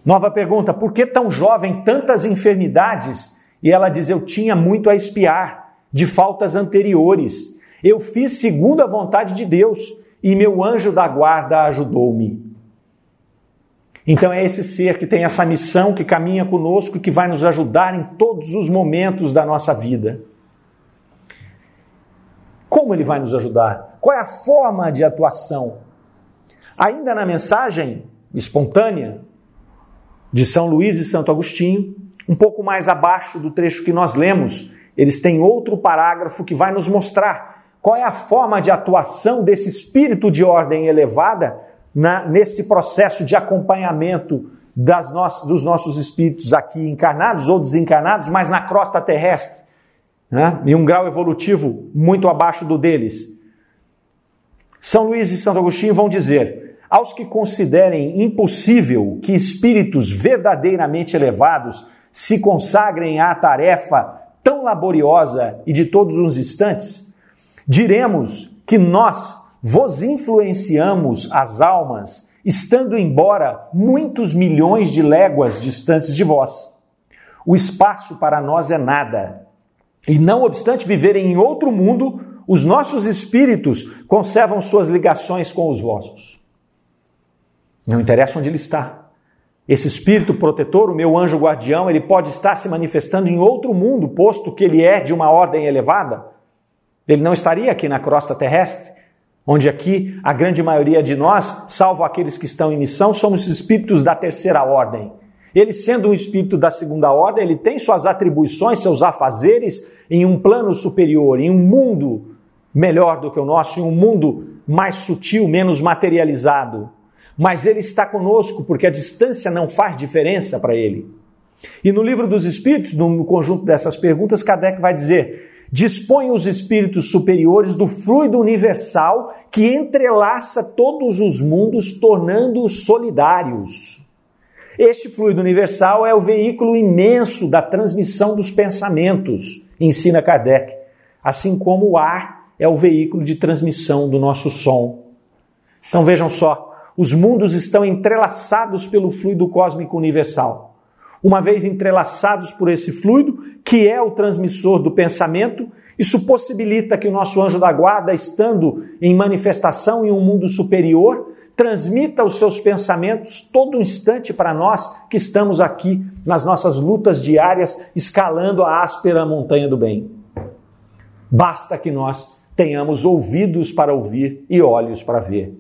Nova pergunta: por que tão jovem tantas enfermidades? E ela diz: eu tinha muito a espiar de faltas anteriores. Eu fiz segundo a vontade de Deus e meu anjo da guarda ajudou-me. Então é esse ser que tem essa missão, que caminha conosco e que vai nos ajudar em todos os momentos da nossa vida. Como ele vai nos ajudar? Qual é a forma de atuação? Ainda na mensagem espontânea de São Luís e Santo Agostinho, um pouco mais abaixo do trecho que nós lemos, eles têm outro parágrafo que vai nos mostrar qual é a forma de atuação desse espírito de ordem elevada na, nesse processo de acompanhamento das no, dos nossos espíritos aqui encarnados ou desencarnados, mas na crosta terrestre, né? em um grau evolutivo muito abaixo do deles? São Luís e Santo Agostinho vão dizer: aos que considerem impossível que espíritos verdadeiramente elevados se consagrem à tarefa tão laboriosa e de todos os instantes, diremos que nós vos influenciamos as almas, estando embora muitos milhões de léguas distantes de vós. O espaço para nós é nada. E não obstante viverem em outro mundo, os nossos espíritos conservam suas ligações com os vossos. Não interessa onde ele está. Esse espírito protetor, o meu anjo guardião, ele pode estar se manifestando em outro mundo, posto que ele é de uma ordem elevada. Ele não estaria aqui na crosta terrestre, onde aqui a grande maioria de nós, salvo aqueles que estão em missão, somos espíritos da terceira ordem. Ele, sendo um espírito da segunda ordem, ele tem suas atribuições, seus afazeres em um plano superior, em um mundo melhor do que o nosso, em um mundo mais sutil, menos materializado mas ele está conosco porque a distância não faz diferença para ele. E no livro dos Espíritos, no conjunto dessas perguntas, Kardec vai dizer: dispõe os espíritos superiores do fluido universal que entrelaça todos os mundos, tornando-os solidários. Este fluido universal é o veículo imenso da transmissão dos pensamentos, ensina Kardec, assim como o ar é o veículo de transmissão do nosso som. Então vejam só, os mundos estão entrelaçados pelo fluido cósmico universal. Uma vez entrelaçados por esse fluido, que é o transmissor do pensamento, isso possibilita que o nosso anjo da guarda, estando em manifestação em um mundo superior, transmita os seus pensamentos todo instante para nós que estamos aqui nas nossas lutas diárias, escalando a áspera montanha do bem. Basta que nós tenhamos ouvidos para ouvir e olhos para ver.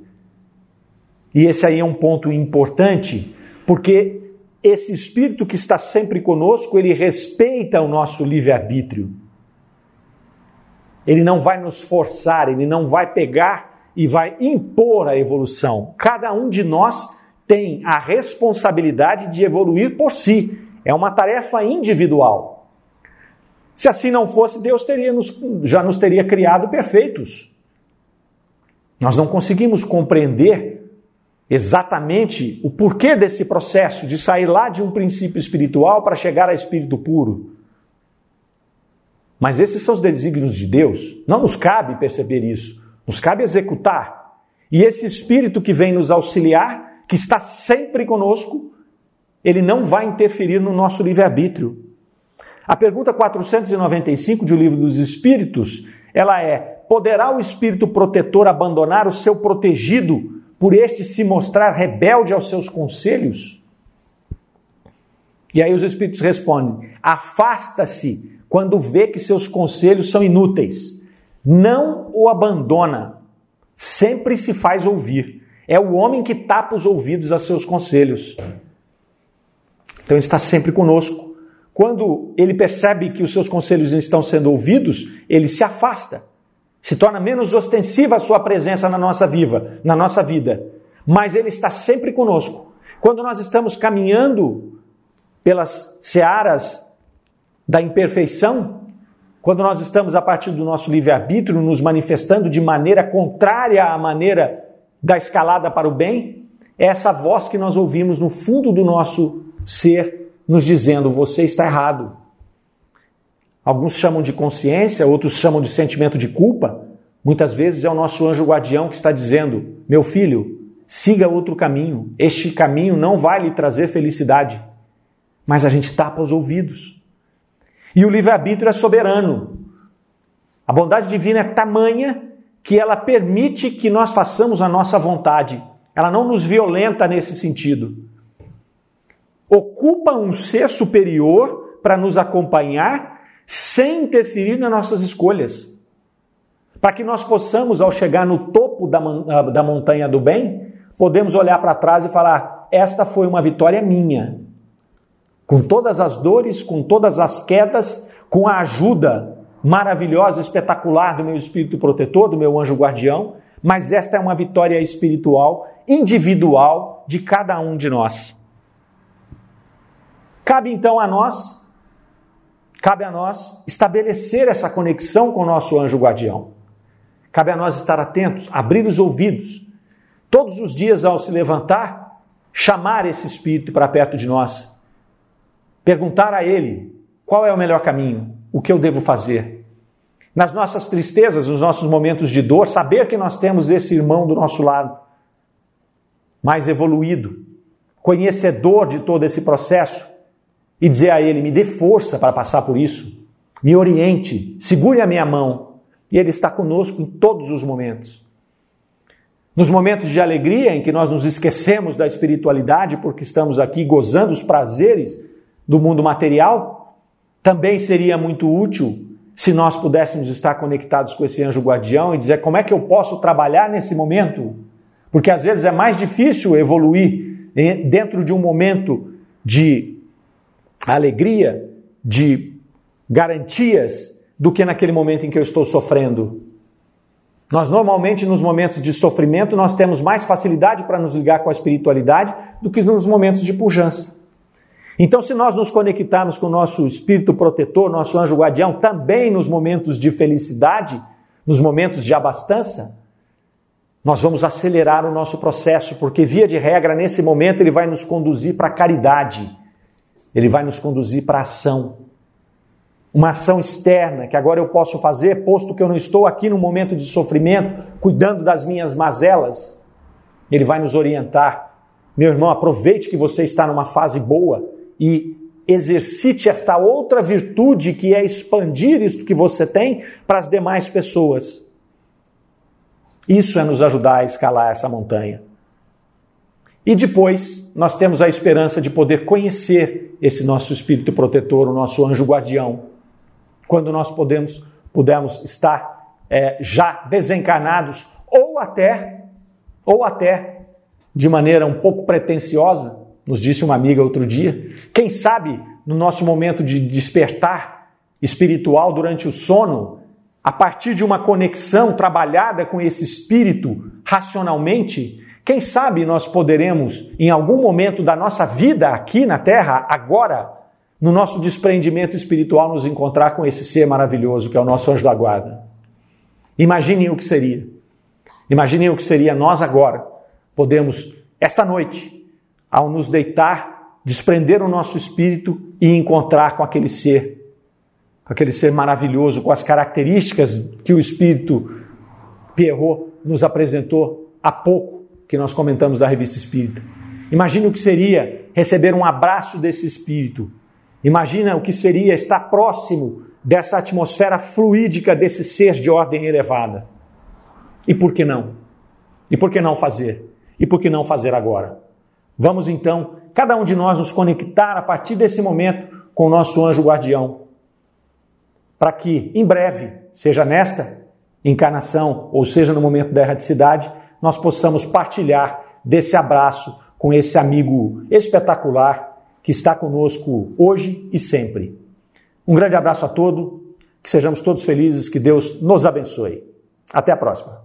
E esse aí é um ponto importante, porque esse espírito que está sempre conosco, ele respeita o nosso livre-arbítrio. Ele não vai nos forçar, ele não vai pegar e vai impor a evolução. Cada um de nós tem a responsabilidade de evoluir por si. É uma tarefa individual. Se assim não fosse, Deus nos, já nos teria criado perfeitos. Nós não conseguimos compreender exatamente o porquê desse processo de sair lá de um princípio espiritual para chegar a espírito puro. Mas esses são os desígnios de Deus. Não nos cabe perceber isso, nos cabe executar. E esse espírito que vem nos auxiliar, que está sempre conosco, ele não vai interferir no nosso livre-arbítrio. A pergunta 495 de O Livro dos Espíritos, ela é: poderá o espírito protetor abandonar o seu protegido por este se mostrar rebelde aos seus conselhos? E aí os espíritos respondem: afasta-se quando vê que seus conselhos são inúteis. Não o abandona, sempre se faz ouvir. É o homem que tapa os ouvidos a seus conselhos. Então ele está sempre conosco. Quando ele percebe que os seus conselhos estão sendo ouvidos, ele se afasta. Se torna menos ostensiva a sua presença na nossa viva, na nossa vida. Mas ele está sempre conosco. Quando nós estamos caminhando pelas searas da imperfeição, quando nós estamos a partir do nosso livre-arbítrio nos manifestando de maneira contrária à maneira da escalada para o bem, é essa voz que nós ouvimos no fundo do nosso ser nos dizendo: você está errado. Alguns chamam de consciência, outros chamam de sentimento de culpa. Muitas vezes é o nosso anjo guardião que está dizendo: Meu filho, siga outro caminho. Este caminho não vai lhe trazer felicidade. Mas a gente tapa os ouvidos. E o livre-arbítrio é soberano. A bondade divina é tamanha que ela permite que nós façamos a nossa vontade. Ela não nos violenta nesse sentido. Ocupa um ser superior para nos acompanhar sem interferir nas nossas escolhas. Para que nós possamos, ao chegar no topo da, da montanha do bem, podemos olhar para trás e falar: esta foi uma vitória minha. Com todas as dores, com todas as quedas, com a ajuda maravilhosa, espetacular do meu espírito protetor, do meu anjo guardião, mas esta é uma vitória espiritual, individual de cada um de nós. Cabe então a nós Cabe a nós estabelecer essa conexão com o nosso anjo guardião. Cabe a nós estar atentos, abrir os ouvidos, todos os dias ao se levantar, chamar esse espírito para perto de nós, perguntar a ele qual é o melhor caminho, o que eu devo fazer. Nas nossas tristezas, nos nossos momentos de dor, saber que nós temos esse irmão do nosso lado, mais evoluído, conhecedor de todo esse processo, e dizer a ele: me dê força para passar por isso, me oriente, segure a minha mão. E ele está conosco em todos os momentos. Nos momentos de alegria em que nós nos esquecemos da espiritualidade porque estamos aqui gozando os prazeres do mundo material, também seria muito útil se nós pudéssemos estar conectados com esse anjo guardião e dizer como é que eu posso trabalhar nesse momento. Porque às vezes é mais difícil evoluir dentro de um momento de alegria, de garantias, do que naquele momento em que eu estou sofrendo. Nós normalmente nos momentos de sofrimento nós temos mais facilidade para nos ligar com a espiritualidade do que nos momentos de pujança. Então, se nós nos conectarmos com o nosso espírito protetor, nosso anjo guardião, também nos momentos de felicidade, nos momentos de abastança, nós vamos acelerar o nosso processo, porque, via de regra, nesse momento, ele vai nos conduzir para a caridade, ele vai nos conduzir para a ação. Uma ação externa que agora eu posso fazer, posto que eu não estou aqui no momento de sofrimento, cuidando das minhas mazelas. Ele vai nos orientar. Meu irmão, aproveite que você está numa fase boa e exercite esta outra virtude que é expandir isto que você tem para as demais pessoas. Isso é nos ajudar a escalar essa montanha. E depois nós temos a esperança de poder conhecer esse nosso espírito protetor, o nosso anjo guardião, quando nós podemos, pudermos estar é, já desencarnados ou até, ou até de maneira um pouco pretensiosa, nos disse uma amiga outro dia. Quem sabe no nosso momento de despertar espiritual durante o sono, a partir de uma conexão trabalhada com esse espírito racionalmente, quem sabe nós poderemos, em algum momento da nossa vida aqui na Terra, agora, no nosso desprendimento espiritual, nos encontrar com esse ser maravilhoso que é o nosso anjo da guarda. Imaginem o que seria. Imaginem o que seria nós agora podemos, esta noite, ao nos deitar, desprender o nosso espírito e encontrar com aquele ser, com aquele ser maravilhoso, com as características que o espírito Pierrot nos apresentou há pouco, que nós comentamos da revista Espírita. Imagina o que seria receber um abraço desse espírito. Imagina o que seria estar próximo dessa atmosfera fluídica desse ser de ordem elevada. E por que não? E por que não fazer? E por que não fazer agora? Vamos então, cada um de nós, nos conectar a partir desse momento com o nosso anjo guardião, para que em breve, seja nesta encarnação ou seja no momento da erraticidade, nós possamos partilhar desse abraço com esse amigo espetacular que está conosco hoje e sempre. Um grande abraço a todos, que sejamos todos felizes, que Deus nos abençoe. Até a próxima.